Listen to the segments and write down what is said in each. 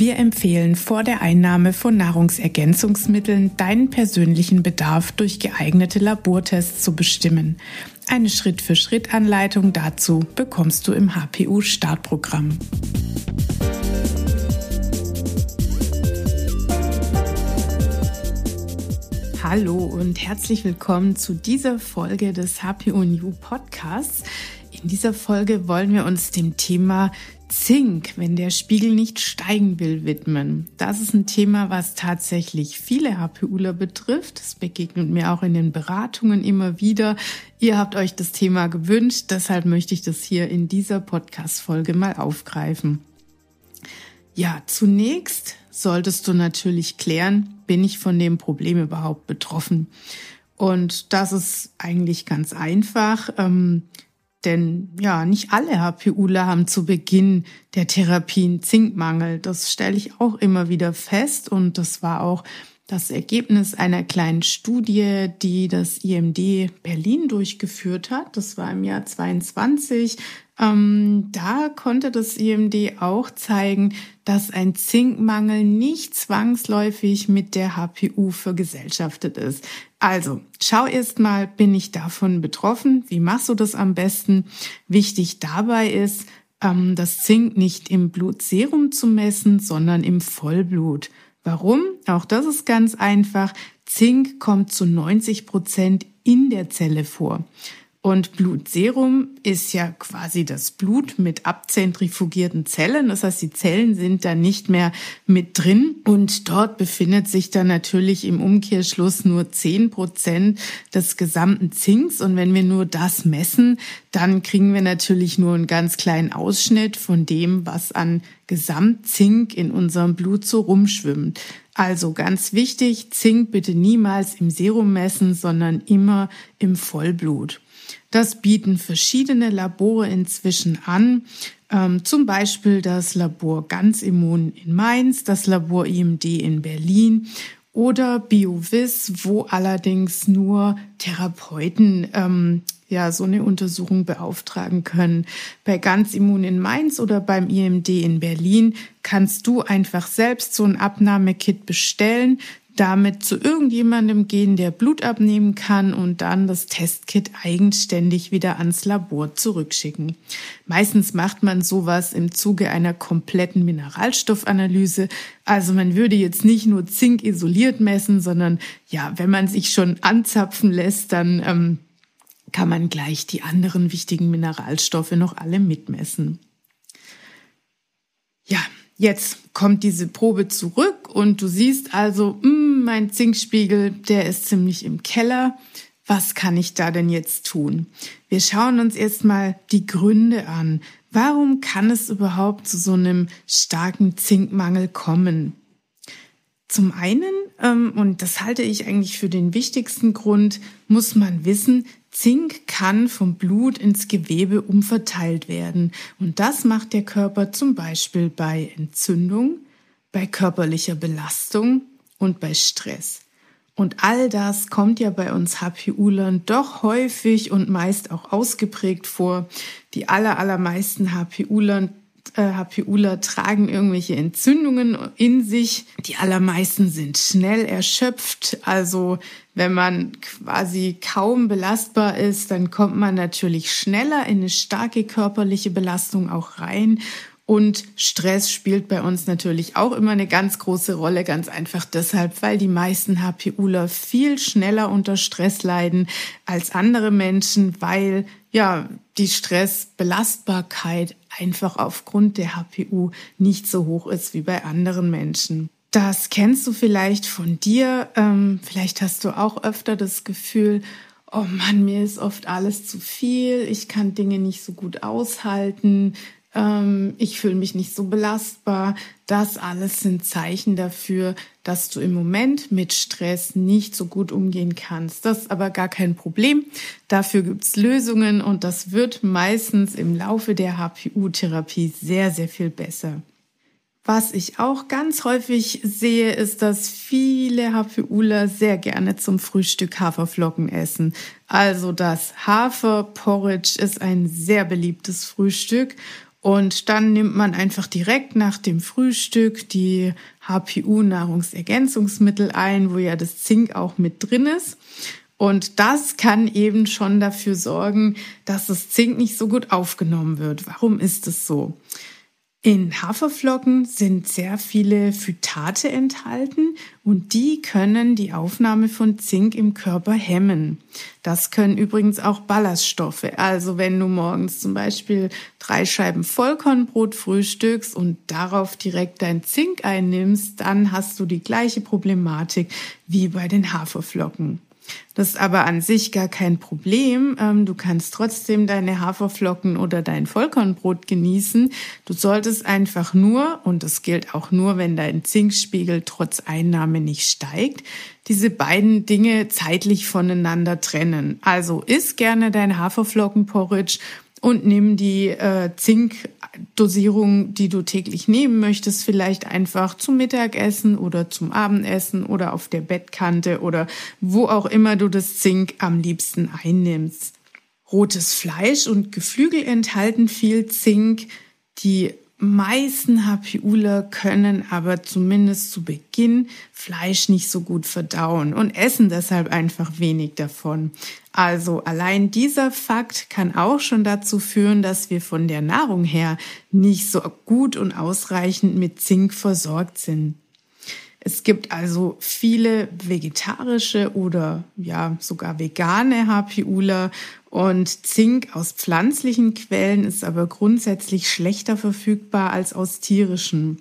Wir empfehlen vor der Einnahme von Nahrungsergänzungsmitteln deinen persönlichen Bedarf durch geeignete Labortests zu bestimmen. Eine Schritt-für-Schritt-Anleitung dazu bekommst du im HPU-Startprogramm. Hallo und herzlich willkommen zu dieser Folge des HPU New Podcasts. In dieser Folge wollen wir uns dem Thema Zink, wenn der Spiegel nicht steigen will, widmen. Das ist ein Thema, was tatsächlich viele HPUler betrifft. Das begegnet mir auch in den Beratungen immer wieder. Ihr habt euch das Thema gewünscht, deshalb möchte ich das hier in dieser Podcast-Folge mal aufgreifen. Ja, zunächst solltest du natürlich klären, bin ich von dem Problem überhaupt betroffen? Und das ist eigentlich ganz einfach. Ähm, denn ja, nicht alle HPUler haben zu Beginn der Therapien Zinkmangel. Das stelle ich auch immer wieder fest und das war auch das Ergebnis einer kleinen Studie, die das IMD Berlin durchgeführt hat. Das war im Jahr 22. Ähm, da konnte das IMD auch zeigen, dass ein Zinkmangel nicht zwangsläufig mit der HPU vergesellschaftet ist. Also, schau erst mal, bin ich davon betroffen? Wie machst du das am besten? Wichtig dabei ist, ähm, das Zink nicht im Blutserum zu messen, sondern im Vollblut. Warum? Auch das ist ganz einfach. Zink kommt zu 90 Prozent in der Zelle vor. Und Blutserum ist ja quasi das Blut mit abzentrifugierten Zellen. Das heißt, die Zellen sind da nicht mehr mit drin. Und dort befindet sich dann natürlich im Umkehrschluss nur zehn Prozent des gesamten Zinks. Und wenn wir nur das messen, dann kriegen wir natürlich nur einen ganz kleinen Ausschnitt von dem, was an Gesamtzink in unserem Blut so rumschwimmt. Also ganz wichtig, Zink bitte niemals im Serum messen, sondern immer im Vollblut. Das bieten verschiedene Labore inzwischen an, ähm, zum Beispiel das Labor Ganzimmun in Mainz, das Labor IMD in Berlin oder BioVis, wo allerdings nur Therapeuten ähm, ja so eine Untersuchung beauftragen können. Bei Ganzimmun in Mainz oder beim IMD in Berlin kannst du einfach selbst so ein Abnahmekit bestellen damit zu irgendjemandem gehen, der Blut abnehmen kann und dann das Testkit eigenständig wieder ans Labor zurückschicken. Meistens macht man sowas im Zuge einer kompletten Mineralstoffanalyse. Also man würde jetzt nicht nur Zink isoliert messen, sondern ja, wenn man sich schon anzapfen lässt, dann ähm, kann man gleich die anderen wichtigen Mineralstoffe noch alle mitmessen. Ja, Jetzt kommt diese Probe zurück und du siehst also, mh, hm, mein Zinkspiegel, der ist ziemlich im Keller. Was kann ich da denn jetzt tun? Wir schauen uns erstmal die Gründe an. Warum kann es überhaupt zu so einem starken Zinkmangel kommen? Zum einen, ähm, und das halte ich eigentlich für den wichtigsten Grund, muss man wissen, Zink kann vom Blut ins Gewebe umverteilt werden. Und das macht der Körper zum Beispiel bei Entzündung, bei körperlicher Belastung und bei Stress. Und all das kommt ja bei uns HPUlern doch häufig und meist auch ausgeprägt vor. Die aller, allermeisten HPUlern HPUler äh, tragen irgendwelche Entzündungen in sich. Die allermeisten sind schnell erschöpft. Also wenn man quasi kaum belastbar ist, dann kommt man natürlich schneller in eine starke körperliche Belastung auch rein. Und Stress spielt bei uns natürlich auch immer eine ganz große Rolle, ganz einfach deshalb, weil die meisten HPUler viel schneller unter Stress leiden als andere Menschen, weil ja die Stressbelastbarkeit einfach aufgrund der HPU nicht so hoch ist wie bei anderen Menschen. Das kennst du vielleicht von dir. Ähm, vielleicht hast du auch öfter das Gefühl, oh Mann, mir ist oft alles zu viel. Ich kann Dinge nicht so gut aushalten. Ähm, ich fühle mich nicht so belastbar. Das alles sind Zeichen dafür, dass du im Moment mit Stress nicht so gut umgehen kannst. Das ist aber gar kein Problem. Dafür gibt's Lösungen und das wird meistens im Laufe der HPU-Therapie sehr, sehr viel besser. Was ich auch ganz häufig sehe, ist, dass viele HPUler sehr gerne zum Frühstück Haferflocken essen. Also das Haferporridge ist ein sehr beliebtes Frühstück und dann nimmt man einfach direkt nach dem Frühstück die HPU-Nahrungsergänzungsmittel ein, wo ja das Zink auch mit drin ist. Und das kann eben schon dafür sorgen, dass das Zink nicht so gut aufgenommen wird. Warum ist es so? In Haferflocken sind sehr viele Phytate enthalten und die können die Aufnahme von Zink im Körper hemmen. Das können übrigens auch Ballaststoffe. Also wenn du morgens zum Beispiel drei Scheiben Vollkornbrot frühstückst und darauf direkt dein Zink einnimmst, dann hast du die gleiche Problematik wie bei den Haferflocken. Das ist aber an sich gar kein Problem. Ähm, du kannst trotzdem deine Haferflocken oder dein Vollkornbrot genießen. Du solltest einfach nur, und das gilt auch nur, wenn dein Zinkspiegel trotz Einnahme nicht steigt, diese beiden Dinge zeitlich voneinander trennen. Also isst gerne dein Haferflockenporridge und nimm die äh, Zinkdosierung, die du täglich nehmen möchtest, vielleicht einfach zum Mittagessen oder zum Abendessen oder auf der Bettkante oder wo auch immer du das Zink am liebsten einnimmst. Rotes Fleisch und Geflügel enthalten viel Zink. Die meisten HPUler können aber zumindest zu Beginn Fleisch nicht so gut verdauen und essen deshalb einfach wenig davon. Also allein dieser Fakt kann auch schon dazu führen, dass wir von der Nahrung her nicht so gut und ausreichend mit Zink versorgt sind. Es gibt also viele vegetarische oder ja sogar vegane HPUler und Zink aus pflanzlichen Quellen ist aber grundsätzlich schlechter verfügbar als aus tierischen.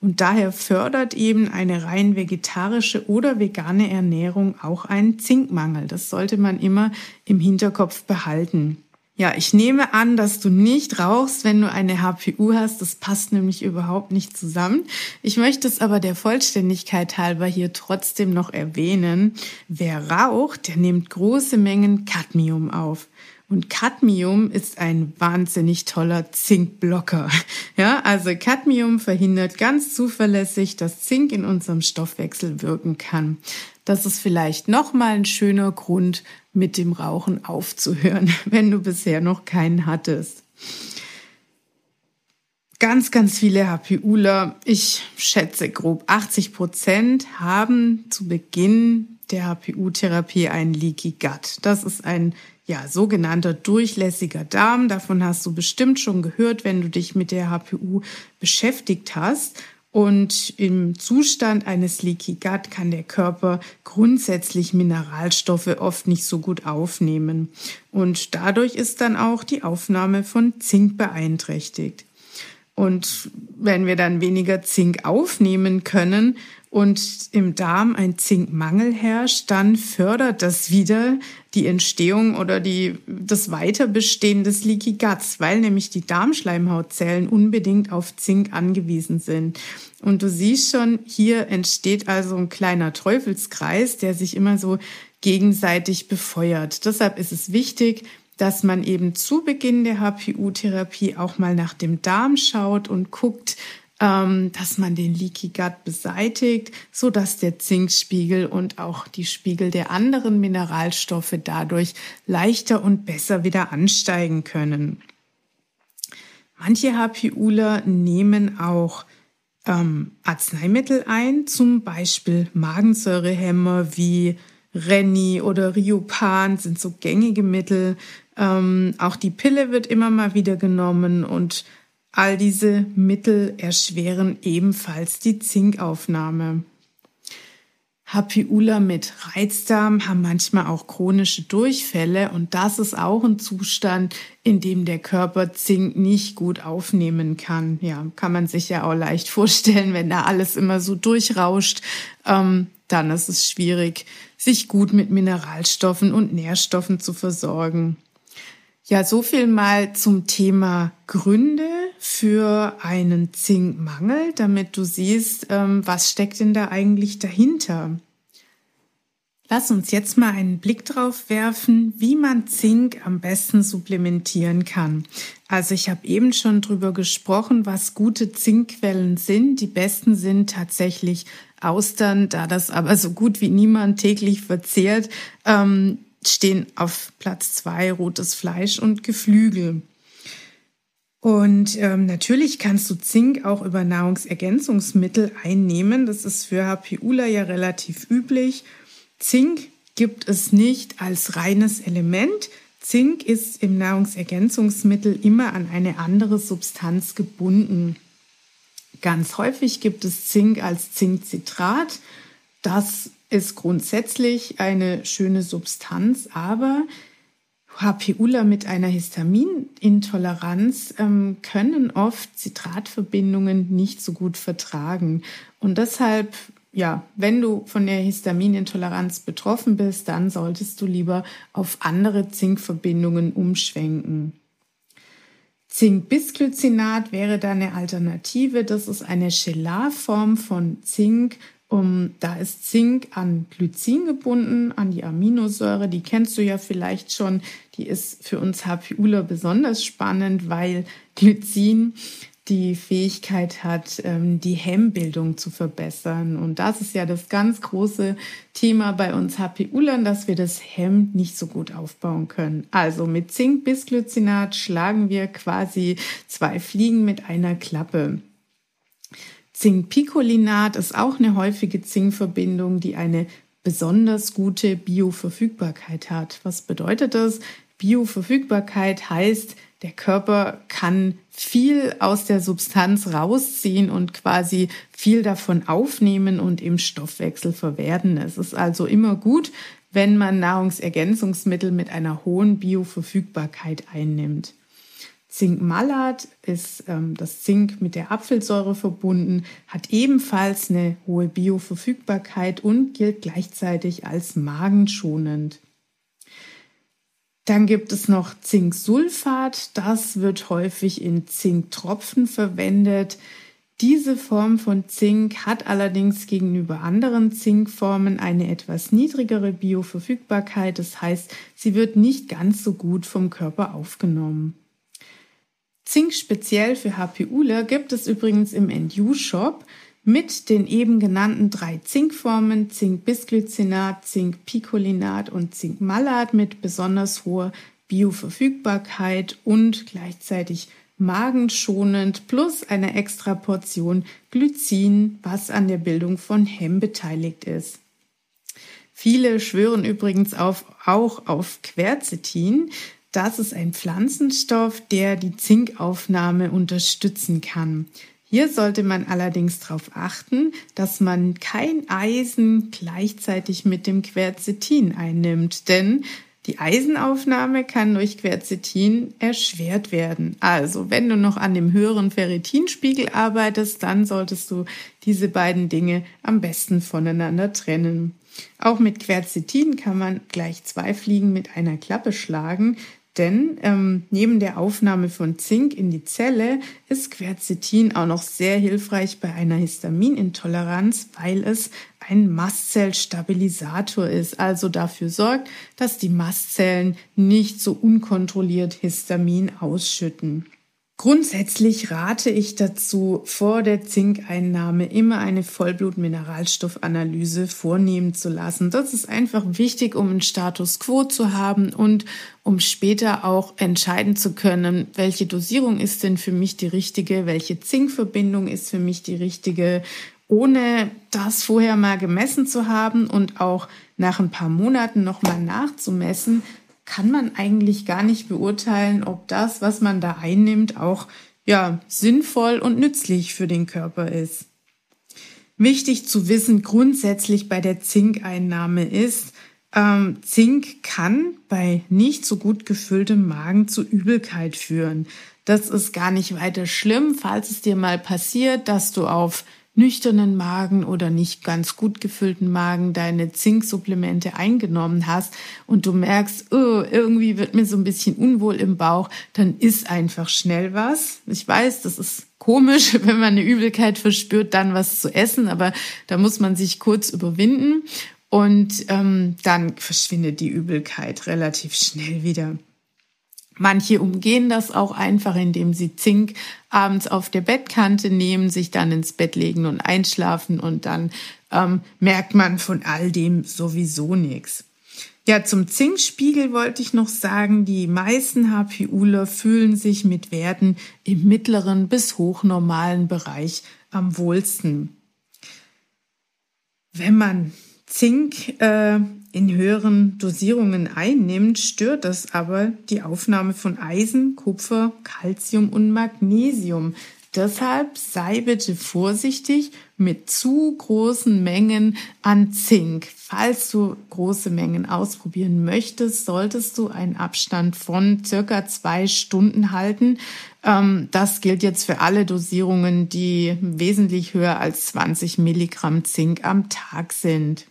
Und daher fördert eben eine rein vegetarische oder vegane Ernährung auch einen Zinkmangel. Das sollte man immer im Hinterkopf behalten. Ja, ich nehme an, dass du nicht rauchst, wenn du eine HPU hast. Das passt nämlich überhaupt nicht zusammen. Ich möchte es aber der Vollständigkeit halber hier trotzdem noch erwähnen. Wer raucht, der nimmt große Mengen Cadmium auf. Und Cadmium ist ein wahnsinnig toller Zinkblocker. Ja, also Cadmium verhindert ganz zuverlässig, dass Zink in unserem Stoffwechsel wirken kann. Das ist vielleicht nochmal ein schöner Grund, mit dem Rauchen aufzuhören, wenn du bisher noch keinen hattest. Ganz, ganz viele HPUler, ich schätze grob 80 Prozent, haben zu Beginn der HPU-Therapie einen Leaky Gut. Das ist ein ja, sogenannter durchlässiger Darm. Davon hast du bestimmt schon gehört, wenn du dich mit der HPU beschäftigt hast. Und im Zustand eines Leaky Gut kann der Körper grundsätzlich Mineralstoffe oft nicht so gut aufnehmen. Und dadurch ist dann auch die Aufnahme von Zink beeinträchtigt. Und wenn wir dann weniger Zink aufnehmen können, und im Darm ein Zinkmangel herrscht, dann fördert das wieder die Entstehung oder die, das Weiterbestehen des Leaky Guts, weil nämlich die Darmschleimhautzellen unbedingt auf Zink angewiesen sind. Und du siehst schon, hier entsteht also ein kleiner Teufelskreis, der sich immer so gegenseitig befeuert. Deshalb ist es wichtig, dass man eben zu Beginn der HPU-Therapie auch mal nach dem Darm schaut und guckt, ähm, dass man den Leaky Gut beseitigt, so dass der Zinkspiegel und auch die Spiegel der anderen Mineralstoffe dadurch leichter und besser wieder ansteigen können. Manche HPUler nehmen auch ähm, Arzneimittel ein, zum Beispiel Magensäurehämmer wie Renni oder Riopan sind so gängige Mittel. Ähm, auch die Pille wird immer mal wieder genommen und All diese Mittel erschweren ebenfalls die Zinkaufnahme. HPUler mit Reizdarm haben manchmal auch chronische Durchfälle und das ist auch ein Zustand, in dem der Körper Zink nicht gut aufnehmen kann. Ja, kann man sich ja auch leicht vorstellen, wenn da alles immer so durchrauscht, ähm, dann ist es schwierig, sich gut mit Mineralstoffen und Nährstoffen zu versorgen. Ja, so viel mal zum Thema Gründe für einen Zinkmangel, damit du siehst, ähm, was steckt denn da eigentlich dahinter. Lass uns jetzt mal einen Blick drauf werfen, wie man Zink am besten supplementieren kann. Also ich habe eben schon drüber gesprochen, was gute Zinkquellen sind. Die besten sind tatsächlich Austern, da das aber so gut wie niemand täglich verzehrt. Ähm, stehen auf Platz zwei rotes Fleisch und Geflügel. Und ähm, natürlich kannst du Zink auch über Nahrungsergänzungsmittel einnehmen. Das ist für HPUler ja relativ üblich. Zink gibt es nicht als reines Element. Zink ist im Nahrungsergänzungsmittel immer an eine andere Substanz gebunden. Ganz häufig gibt es Zink als Zinkcitrat. Das ist grundsätzlich eine schöne Substanz, aber HPUler mit einer Histaminintoleranz ähm, können oft Zitratverbindungen nicht so gut vertragen. Und deshalb, ja, wenn du von der Histaminintoleranz betroffen bist, dann solltest du lieber auf andere Zinkverbindungen umschwenken. Zinkbisglycinat wäre da eine Alternative. Das ist eine Chelarform von Zink um, da ist Zink an Glycin gebunden, an die Aminosäure. Die kennst du ja vielleicht schon. Die ist für uns HPUler besonders spannend, weil Glycin die Fähigkeit hat, ähm, die Hemmbildung zu verbessern. Und das ist ja das ganz große Thema bei uns HPUlern, dass wir das Hemm nicht so gut aufbauen können. Also mit Zink-Bisglycinat schlagen wir quasi zwei Fliegen mit einer Klappe. Zinkpicolinat ist auch eine häufige Zinkverbindung, die eine besonders gute Bioverfügbarkeit hat. Was bedeutet das? Bioverfügbarkeit heißt, der Körper kann viel aus der Substanz rausziehen und quasi viel davon aufnehmen und im Stoffwechsel verwerten. Es ist also immer gut, wenn man Nahrungsergänzungsmittel mit einer hohen Bioverfügbarkeit einnimmt. Zinkmalat ist ähm, das Zink mit der Apfelsäure verbunden, hat ebenfalls eine hohe Bioverfügbarkeit und gilt gleichzeitig als magenschonend. Dann gibt es noch Zinksulfat, das wird häufig in Zinktropfen verwendet. Diese Form von Zink hat allerdings gegenüber anderen Zinkformen eine etwas niedrigere Bioverfügbarkeit, das heißt, sie wird nicht ganz so gut vom Körper aufgenommen. Zink speziell für HPUler gibt es übrigens im NU-Shop mit den eben genannten drei Zinkformen Zinkbisglycinat, Zinkpicolinat und Zinkmalat mit besonders hoher Bioverfügbarkeit und gleichzeitig magenschonend plus einer extra Portion Glycin, was an der Bildung von Hemm beteiligt ist. Viele schwören übrigens auf, auch auf Quercetin, das ist ein Pflanzenstoff, der die Zinkaufnahme unterstützen kann. Hier sollte man allerdings darauf achten, dass man kein Eisen gleichzeitig mit dem Quercetin einnimmt, denn die Eisenaufnahme kann durch Quercetin erschwert werden. Also, wenn du noch an dem höheren Ferritinspiegel arbeitest, dann solltest du diese beiden Dinge am besten voneinander trennen. Auch mit Quercetin kann man gleich zwei Fliegen mit einer Klappe schlagen, denn ähm, neben der Aufnahme von Zink in die Zelle ist Quercetin auch noch sehr hilfreich bei einer Histaminintoleranz, weil es ein Mastzellstabilisator ist, also dafür sorgt, dass die Mastzellen nicht so unkontrolliert Histamin ausschütten. Grundsätzlich rate ich dazu, vor der Zinkeinnahme immer eine Vollblutmineralstoffanalyse vornehmen zu lassen. Das ist einfach wichtig, um einen Status quo zu haben und um später auch entscheiden zu können, welche Dosierung ist denn für mich die richtige, welche Zinkverbindung ist für mich die richtige, ohne das vorher mal gemessen zu haben und auch nach ein paar Monaten nochmal nachzumessen, kann man eigentlich gar nicht beurteilen, ob das, was man da einnimmt, auch ja, sinnvoll und nützlich für den Körper ist. Wichtig zu wissen grundsätzlich bei der Zinkeinnahme ist, ähm, Zink kann bei nicht so gut gefülltem Magen zu Übelkeit führen. Das ist gar nicht weiter schlimm, falls es dir mal passiert, dass du auf nüchternen Magen oder nicht ganz gut gefüllten Magen deine Zinksupplemente eingenommen hast und du merkst, oh, irgendwie wird mir so ein bisschen unwohl im Bauch, dann isst einfach schnell was. Ich weiß, das ist komisch, wenn man eine Übelkeit verspürt, dann was zu essen, aber da muss man sich kurz überwinden und ähm, dann verschwindet die Übelkeit relativ schnell wieder. Manche umgehen das auch einfach, indem sie Zink abends auf der Bettkante nehmen, sich dann ins Bett legen und einschlafen und dann ähm, merkt man von all dem sowieso nichts. Ja, zum Zinkspiegel wollte ich noch sagen, die meisten HPUler fühlen sich mit Werten im mittleren bis hochnormalen Bereich am wohlsten. Wenn man Zink äh, in höheren Dosierungen einnimmt, stört das aber die Aufnahme von Eisen, Kupfer, Calcium und Magnesium. Deshalb sei bitte vorsichtig mit zu großen Mengen an Zink. Falls du große Mengen ausprobieren möchtest, solltest du einen Abstand von circa zwei Stunden halten. Ähm, das gilt jetzt für alle Dosierungen, die wesentlich höher als 20 Milligramm Zink am Tag sind.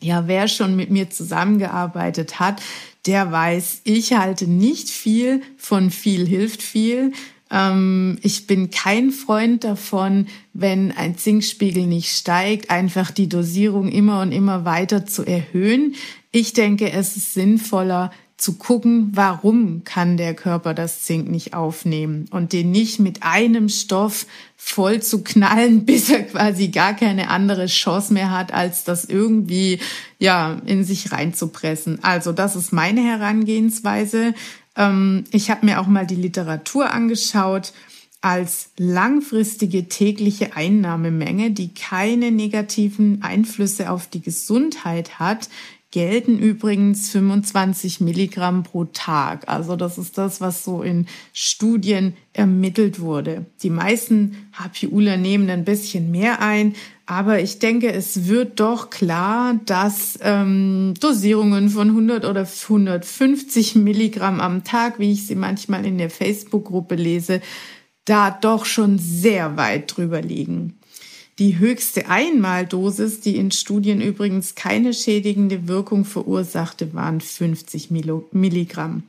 Ja, wer schon mit mir zusammengearbeitet hat, der weiß, ich halte nicht viel von viel hilft viel. Ähm, ich bin kein Freund davon, wenn ein Zinkspiegel nicht steigt, einfach die Dosierung immer und immer weiter zu erhöhen. Ich denke, es ist sinnvoller, zu gucken, warum kann der Körper das Zink nicht aufnehmen und den nicht mit einem Stoff voll zu knallen, bis er quasi gar keine andere Chance mehr hat, als das irgendwie ja in sich reinzupressen. Also das ist meine Herangehensweise. Ähm, ich habe mir auch mal die Literatur angeschaut als langfristige tägliche Einnahmemenge, die keine negativen Einflüsse auf die Gesundheit hat, gelten übrigens 25 Milligramm pro Tag. Also das ist das, was so in Studien ermittelt wurde. Die meisten HPUler nehmen ein bisschen mehr ein, aber ich denke, es wird doch klar, dass ähm, Dosierungen von 100 oder 150 Milligramm am Tag, wie ich sie manchmal in der Facebook-Gruppe lese, da doch schon sehr weit drüber liegen. Die höchste Einmaldosis, die in Studien übrigens keine schädigende Wirkung verursachte, waren 50 Milligramm.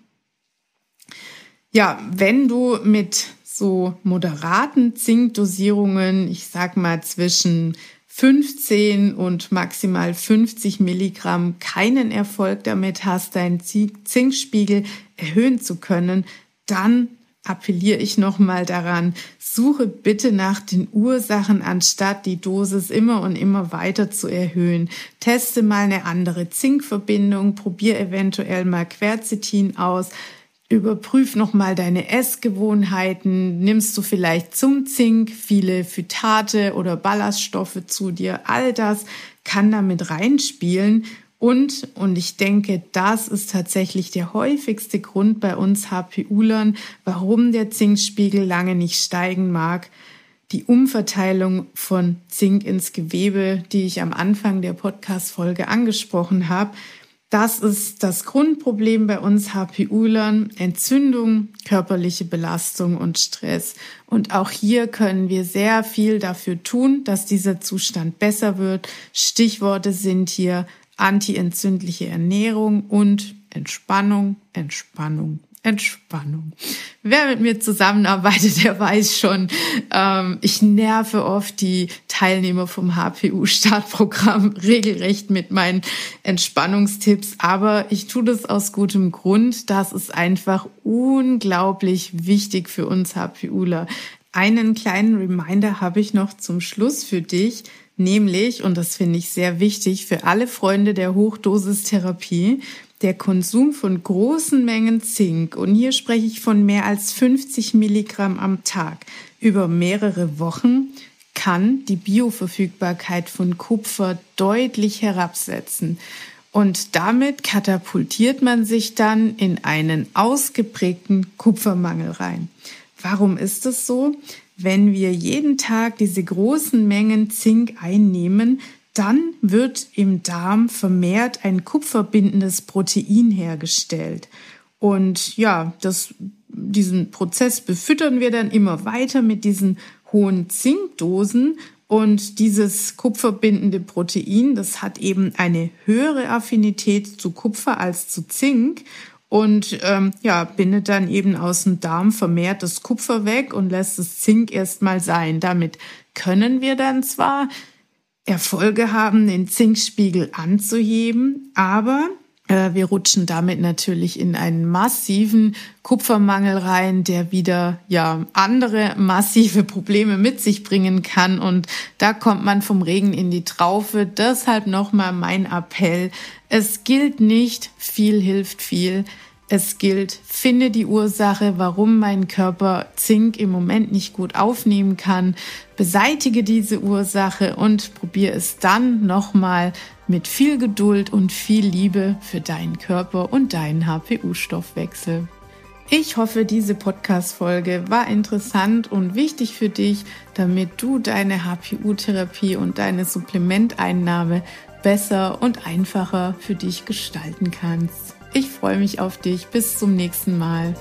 Ja, wenn du mit so moderaten Zinkdosierungen, ich sag mal zwischen 15 und maximal 50 Milligramm keinen Erfolg damit hast, deinen Zinkspiegel erhöhen zu können, dann appelliere ich nochmal daran, suche bitte nach den Ursachen, anstatt die Dosis immer und immer weiter zu erhöhen. Teste mal eine andere Zinkverbindung, probier eventuell mal Quercetin aus, überprüf nochmal deine Essgewohnheiten. Nimmst du vielleicht zum Zink viele Phytate oder Ballaststoffe zu dir? All das kann damit reinspielen und, und ich denke, das ist tatsächlich der häufigste Grund bei uns HPUlern, warum der Zinkspiegel lange nicht steigen mag. Die Umverteilung von Zink ins Gewebe, die ich am Anfang der Podcast-Folge angesprochen habe, das ist das Grundproblem bei uns HPUlern. Entzündung, körperliche Belastung und Stress. Und auch hier können wir sehr viel dafür tun, dass dieser Zustand besser wird. Stichworte sind hier antientzündliche Ernährung und Entspannung, Entspannung, Entspannung. Wer mit mir zusammenarbeitet, der weiß schon, ähm, ich nerve oft die Teilnehmer vom HPU-Startprogramm regelrecht mit meinen Entspannungstipps, aber ich tue das aus gutem Grund. Das ist einfach unglaublich wichtig für uns HPUler. Einen kleinen Reminder habe ich noch zum Schluss für dich. Nämlich, und das finde ich sehr wichtig für alle Freunde der Hochdosistherapie, der Konsum von großen Mengen Zink, und hier spreche ich von mehr als 50 Milligramm am Tag, über mehrere Wochen, kann die Bioverfügbarkeit von Kupfer deutlich herabsetzen. Und damit katapultiert man sich dann in einen ausgeprägten Kupfermangel rein. Warum ist es so? Wenn wir jeden Tag diese großen Mengen Zink einnehmen, dann wird im Darm vermehrt ein kupferbindendes Protein hergestellt. Und ja, das, diesen Prozess befüttern wir dann immer weiter mit diesen hohen Zinkdosen Und dieses kupferbindende Protein, das hat eben eine höhere Affinität zu Kupfer als zu Zink und ähm, ja, bindet dann eben aus dem Darm vermehrt das Kupfer weg und lässt das Zink erstmal sein. Damit können wir dann zwar Erfolge haben, den Zinkspiegel anzuheben, aber wir rutschen damit natürlich in einen massiven Kupfermangel rein, der wieder ja andere massive Probleme mit sich bringen kann und da kommt man vom Regen in die Traufe. Deshalb nochmal mein Appell. Es gilt nicht, viel hilft viel. Es gilt, finde die Ursache, warum mein Körper Zink im Moment nicht gut aufnehmen kann, beseitige diese Ursache und probiere es dann nochmal mit viel Geduld und viel Liebe für deinen Körper und deinen HPU-Stoffwechsel. Ich hoffe, diese Podcast-Folge war interessant und wichtig für dich, damit du deine HPU-Therapie und deine Supplementeinnahme besser und einfacher für dich gestalten kannst. Ich freue mich auf dich. Bis zum nächsten Mal.